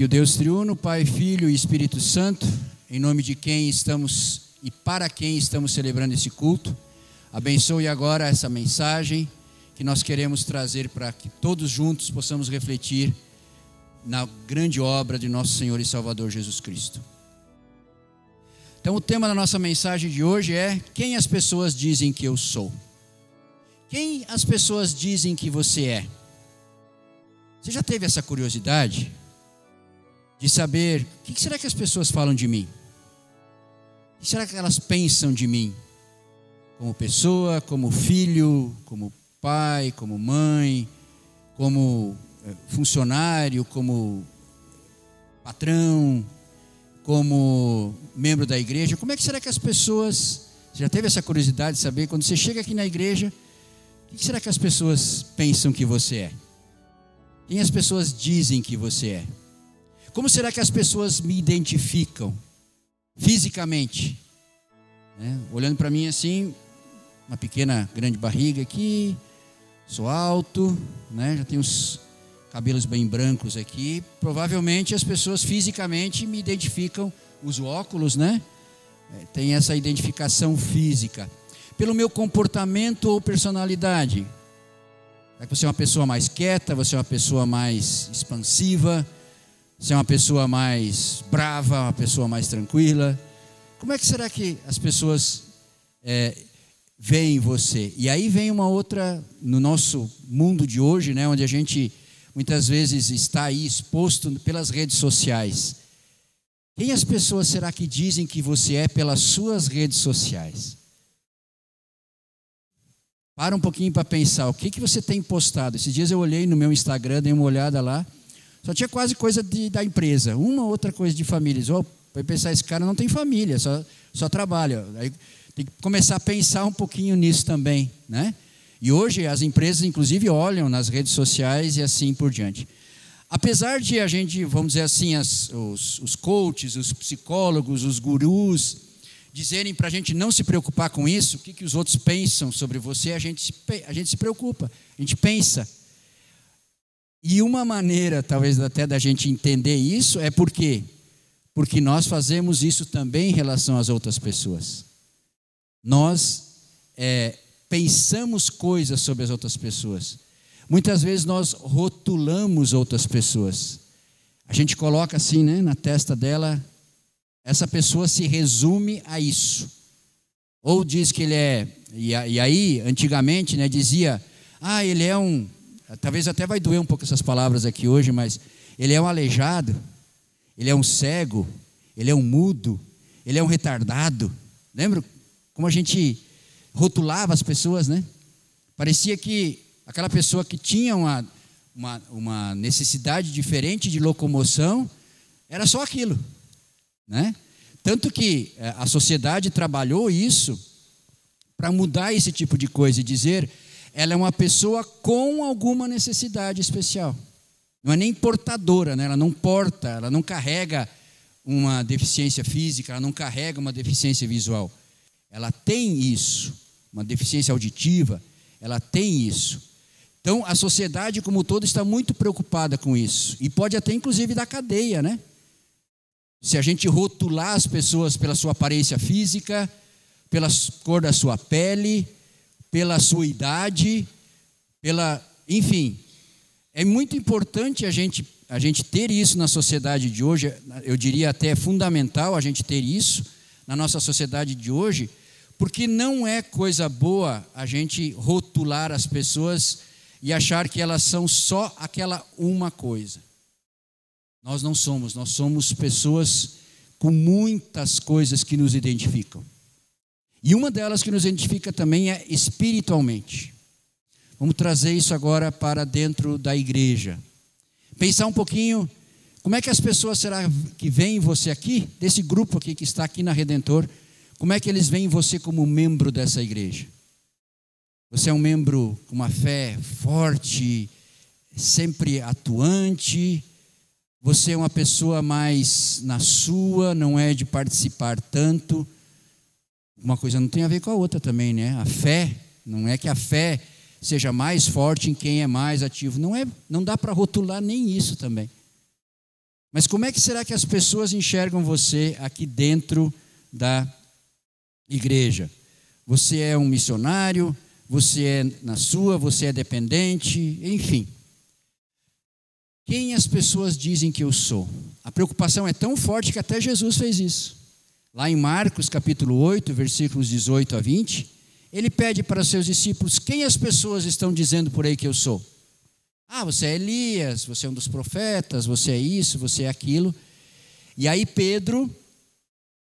Que o Deus triuno, Pai, Filho e Espírito Santo, em nome de quem estamos e para quem estamos celebrando esse culto, abençoe agora essa mensagem que nós queremos trazer para que todos juntos possamos refletir na grande obra de nosso Senhor e Salvador Jesus Cristo. Então, o tema da nossa mensagem de hoje é: Quem as pessoas dizem que eu sou? Quem as pessoas dizem que você é? Você já teve essa curiosidade de saber o que será que as pessoas falam de mim? O que será que elas pensam de mim? Como pessoa, como filho, como pai, como mãe, como eh, funcionário, como patrão, como membro da igreja. Como é que será que as pessoas. Você já teve essa curiosidade de saber, quando você chega aqui na igreja, o que será que as pessoas pensam que você é? Quem as pessoas dizem que você é? Como será que as pessoas me identificam fisicamente? É, olhando para mim assim, uma pequena, grande barriga aqui, sou alto, né? já tenho os cabelos bem brancos aqui. Provavelmente as pessoas fisicamente me identificam, uso óculos, né? É, tem essa identificação física. Pelo meu comportamento ou personalidade. Você é uma pessoa mais quieta, você é uma pessoa mais expansiva, você é uma pessoa mais brava, uma pessoa mais tranquila. Como é que será que as pessoas é, veem você? E aí vem uma outra, no nosso mundo de hoje, né, onde a gente muitas vezes está aí exposto pelas redes sociais. Quem as pessoas será que dizem que você é pelas suas redes sociais? Para um pouquinho para pensar, o que, que você tem postado? Esses dias eu olhei no meu Instagram, dei uma olhada lá, só tinha quase coisa de, da empresa, uma outra coisa de famílias. Oh, pensar, esse cara não tem família, só, só trabalha. Aí tem que começar a pensar um pouquinho nisso também, né? E hoje as empresas, inclusive, olham nas redes sociais e assim por diante. Apesar de a gente, vamos dizer assim, as, os, os coaches, os psicólogos, os gurus, dizerem para a gente não se preocupar com isso, o que, que os outros pensam sobre você, a gente, se, a gente se preocupa, a gente pensa. E uma maneira, talvez até da gente entender isso, é porque porque nós fazemos isso também em relação às outras pessoas. Nós é, pensamos coisas sobre as outras pessoas. Muitas vezes nós rotulamos outras pessoas. A gente coloca assim, né, na testa dela essa pessoa se resume a isso. Ou diz que ele é, e aí, antigamente, né, dizia, ah, ele é um, talvez até vai doer um pouco essas palavras aqui hoje, mas ele é um aleijado, ele é um cego, ele é um mudo, ele é um retardado. Lembra como a gente rotulava as pessoas, né? Parecia que aquela pessoa que tinha uma, uma, uma necessidade diferente de locomoção era só aquilo. Né? Tanto que é, a sociedade trabalhou isso para mudar esse tipo de coisa e dizer ela é uma pessoa com alguma necessidade especial. Não é nem portadora, né? ela não porta, ela não carrega uma deficiência física, ela não carrega uma deficiência visual. Ela tem isso, uma deficiência auditiva, ela tem isso. Então a sociedade como um todo está muito preocupada com isso. E pode até inclusive dar cadeia, né? Se a gente rotular as pessoas pela sua aparência física, pela cor da sua pele, pela sua idade, pela, enfim, é muito importante a gente a gente ter isso na sociedade de hoje, eu diria até fundamental a gente ter isso na nossa sociedade de hoje, porque não é coisa boa a gente rotular as pessoas e achar que elas são só aquela uma coisa. Nós não somos, nós somos pessoas com muitas coisas que nos identificam. E uma delas que nos identifica também é espiritualmente. Vamos trazer isso agora para dentro da igreja. Pensar um pouquinho como é que as pessoas será que veem você aqui, desse grupo aqui que está aqui na Redentor, como é que eles veem você como membro dessa igreja? Você é um membro com uma fé forte, sempre atuante, você é uma pessoa mais na sua, não é de participar tanto. Uma coisa não tem a ver com a outra também, né? A fé, não é que a fé seja mais forte em quem é mais ativo. Não é, não dá para rotular nem isso também. Mas como é que será que as pessoas enxergam você aqui dentro da igreja? Você é um missionário, você é na sua, você é dependente, enfim. Quem as pessoas dizem que eu sou? A preocupação é tão forte que até Jesus fez isso. Lá em Marcos capítulo 8, versículos 18 a 20, ele pede para seus discípulos: Quem as pessoas estão dizendo por aí que eu sou? Ah, você é Elias, você é um dos profetas, você é isso, você é aquilo. E aí Pedro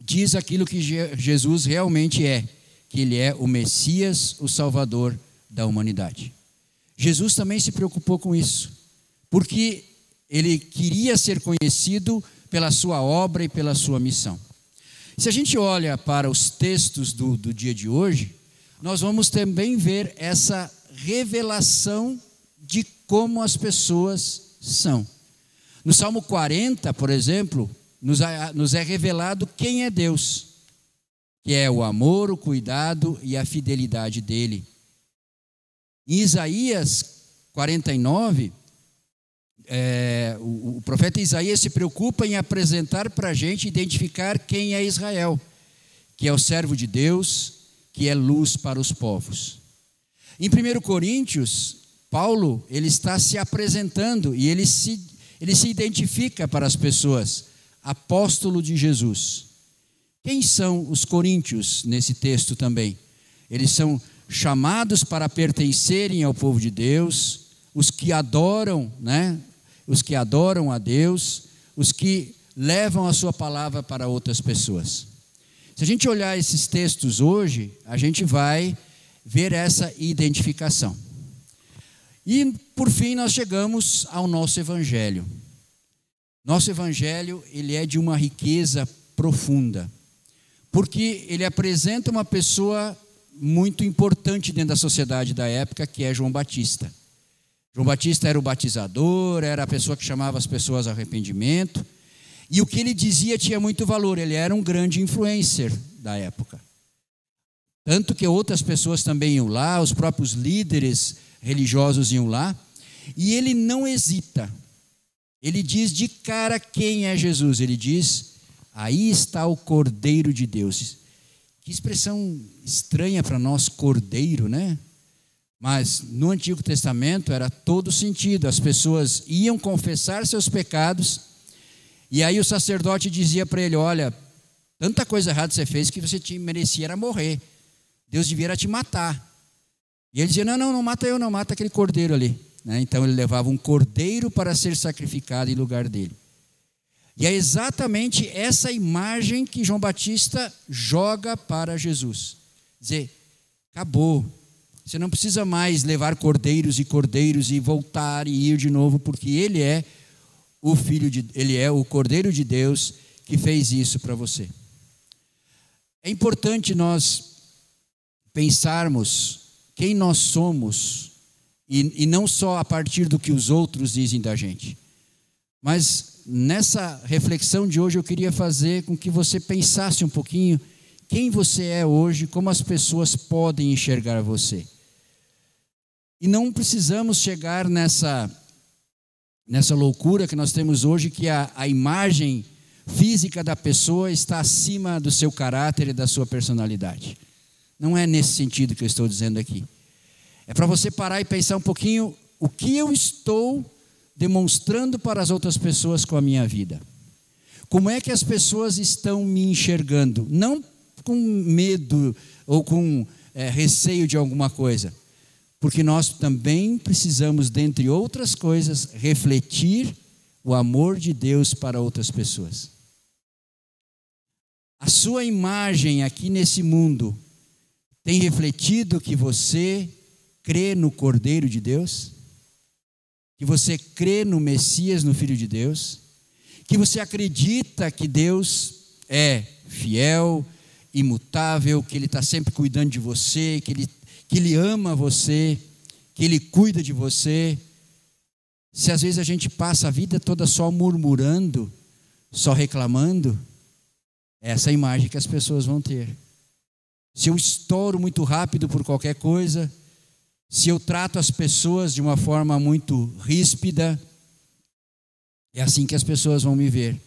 diz aquilo que Jesus realmente é, que ele é o Messias, o Salvador da humanidade. Jesus também se preocupou com isso, porque ele queria ser conhecido pela sua obra e pela sua missão. Se a gente olha para os textos do, do dia de hoje, nós vamos também ver essa revelação de como as pessoas são. No Salmo 40, por exemplo, nos é, nos é revelado quem é Deus, que é o amor, o cuidado e a fidelidade dele. Em Isaías 49, é, o, o, profeta Isaías se preocupa em apresentar para a gente, identificar quem é Israel, que é o servo de Deus, que é luz para os povos. Em 1 Coríntios, Paulo, ele está se apresentando e ele se, ele se identifica para as pessoas, apóstolo de Jesus. Quem são os coríntios nesse texto também? Eles são chamados para pertencerem ao povo de Deus, os que adoram, né? Os que adoram a Deus, os que levam a sua palavra para outras pessoas. Se a gente olhar esses textos hoje, a gente vai ver essa identificação. E, por fim, nós chegamos ao nosso evangelho. Nosso evangelho, ele é de uma riqueza profunda, porque ele apresenta uma pessoa muito importante dentro da sociedade da época, que é João Batista. João Batista era o batizador, era a pessoa que chamava as pessoas ao arrependimento, e o que ele dizia tinha muito valor, ele era um grande influencer da época. Tanto que outras pessoas também iam lá, os próprios líderes religiosos iam lá, e ele não hesita. Ele diz de cara quem é Jesus. Ele diz: Aí está o Cordeiro de Deus. Que expressão estranha para nós, Cordeiro, né? Mas no Antigo Testamento era todo sentido. As pessoas iam confessar seus pecados, e aí o sacerdote dizia para ele: Olha, tanta coisa errada você fez que você te merecia era morrer. Deus devia te matar. E ele dizia: Não, não, não mata eu, não, mata aquele cordeiro ali. Né? Então ele levava um cordeiro para ser sacrificado em lugar dele. E é exatamente essa imagem que João Batista joga para Jesus. Dizer, acabou. Você não precisa mais levar cordeiros e cordeiros e voltar e ir de novo, porque ele é o filho de ele é o cordeiro de Deus que fez isso para você. É importante nós pensarmos quem nós somos, e, e não só a partir do que os outros dizem da gente. Mas nessa reflexão de hoje eu queria fazer com que você pensasse um pouquinho quem você é hoje, como as pessoas podem enxergar você. E não precisamos chegar nessa, nessa loucura que nós temos hoje, que a, a imagem física da pessoa está acima do seu caráter e da sua personalidade. Não é nesse sentido que eu estou dizendo aqui. É para você parar e pensar um pouquinho o que eu estou demonstrando para as outras pessoas com a minha vida. Como é que as pessoas estão me enxergando? Não com medo ou com é, receio de alguma coisa, porque nós também precisamos, dentre outras coisas, refletir o amor de Deus para outras pessoas. A sua imagem aqui nesse mundo tem refletido que você crê no Cordeiro de Deus? Que você crê no Messias, no Filho de Deus? Que você acredita que Deus é fiel, imutável, que Ele está sempre cuidando de você, que Ele, que Ele ama você, que Ele cuida de você? Se às vezes a gente passa a vida toda só murmurando, só reclamando, é essa imagem que as pessoas vão ter se eu estouro muito rápido por qualquer coisa, se eu trato as pessoas de uma forma muito ríspida, É assim que as pessoas vão me ver.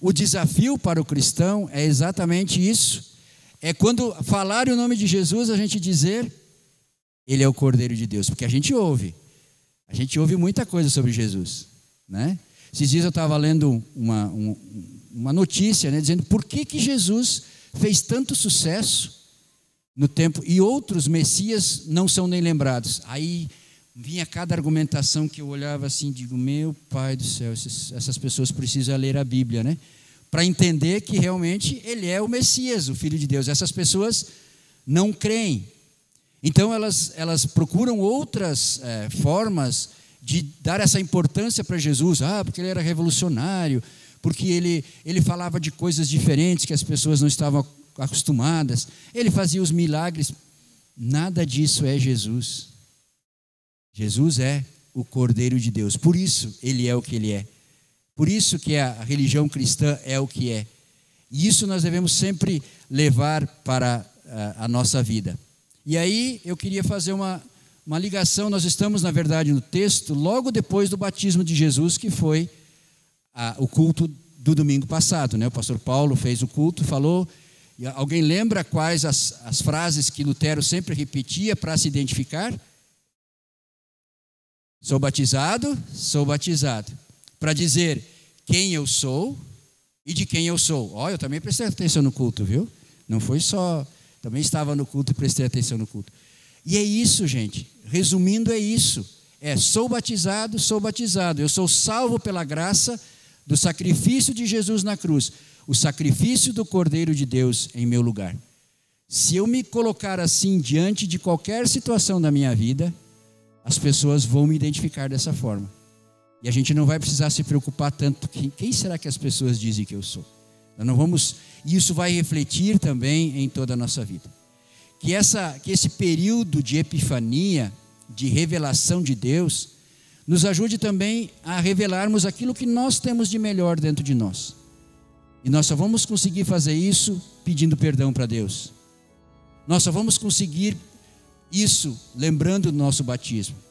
O desafio para o cristão é exatamente isso. É quando falar o nome de Jesus, a gente dizer, Ele é o Cordeiro de Deus. Porque a gente ouve. A gente ouve muita coisa sobre Jesus. Né? Esses dias eu estava lendo uma, uma notícia né, dizendo por que, que Jesus fez tanto sucesso no tempo e outros messias não são nem lembrados. Aí vinha cada argumentação que eu olhava assim, digo, meu pai do céu, essas pessoas precisam ler a Bíblia, né? Para entender que realmente ele é o Messias, o Filho de Deus. Essas pessoas não creem. Então elas, elas procuram outras é, formas de dar essa importância para Jesus. Ah, porque ele era revolucionário, porque ele, ele falava de coisas diferentes que as pessoas não estavam acostumadas, ele fazia os milagres. Nada disso é Jesus. Jesus é o Cordeiro de Deus. Por isso ele é o que ele é. Por isso que a religião cristã é o que é. E isso nós devemos sempre levar para a, nossa vida. E aí eu queria fazer uma, uma ligação. Nós estamos, na verdade, no texto logo depois do batismo de Jesus, que foi a, o culto do domingo passado. Né? O pastor Paulo fez o culto, falou. alguém lembra quais as, as frases que Lutero sempre repetia para se identificar? Sou batizado, sou batizado. Para dizer quem eu sou e de quem eu sou. Oh, eu também prestei atenção no culto, viu? Não foi só. Também estava no culto e prestei atenção no culto. E é isso, gente. Resumindo, é isso. É, sou batizado, sou batizado. Eu sou salvo pela graça do sacrifício de Jesus na cruz. O sacrifício do Cordeiro de Deus em meu lugar. Se eu me colocar assim diante de qualquer situação da minha vida, as pessoas vão me identificar dessa forma. E a gente não vai precisar se preocupar tanto quem, quem será que as pessoas dizem que eu sou. Nós não vamos, isso vai refletir também em toda a nossa vida. Que essa que esse período de epifania, de revelação de Deus, nos ajude também a revelarmos aquilo que nós temos de melhor dentro de nós. E nós só vamos conseguir fazer isso pedindo perdão para Deus. Nós só vamos conseguir isso lembrando do nosso batismo.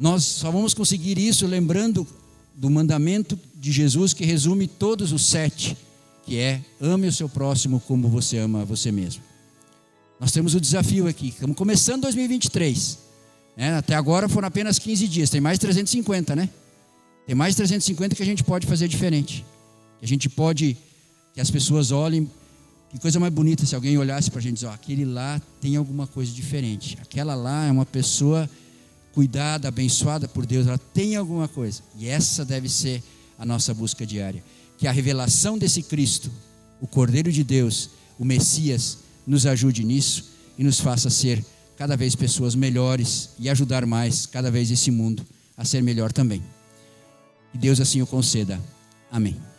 Nós só vamos conseguir isso lembrando do mandamento de Jesus que resume todos os sete, que é ame o seu próximo como você ama você mesmo. Nós temos o desafio aqui, estamos começando 2023. Né? Até agora foram apenas 15 dias, tem mais 350, né? Tem mais 350 que a gente pode fazer diferente. Que a gente pode, que as pessoas olhem que coisa mais bonita se alguém olhasse para a gente e dizer, aquele lá tem alguma coisa diferente. Aquela lá é uma pessoa cuidada, abençoada por Deus, ela tem alguma coisa. E essa deve ser a nossa busca diária. Que a revelação desse Cristo, o Cordeiro de Deus, o Messias, nos ajude nisso e nos faça ser cada vez pessoas melhores e ajudar mais cada vez esse mundo a ser melhor também. Que Deus assim o conceda. Amém.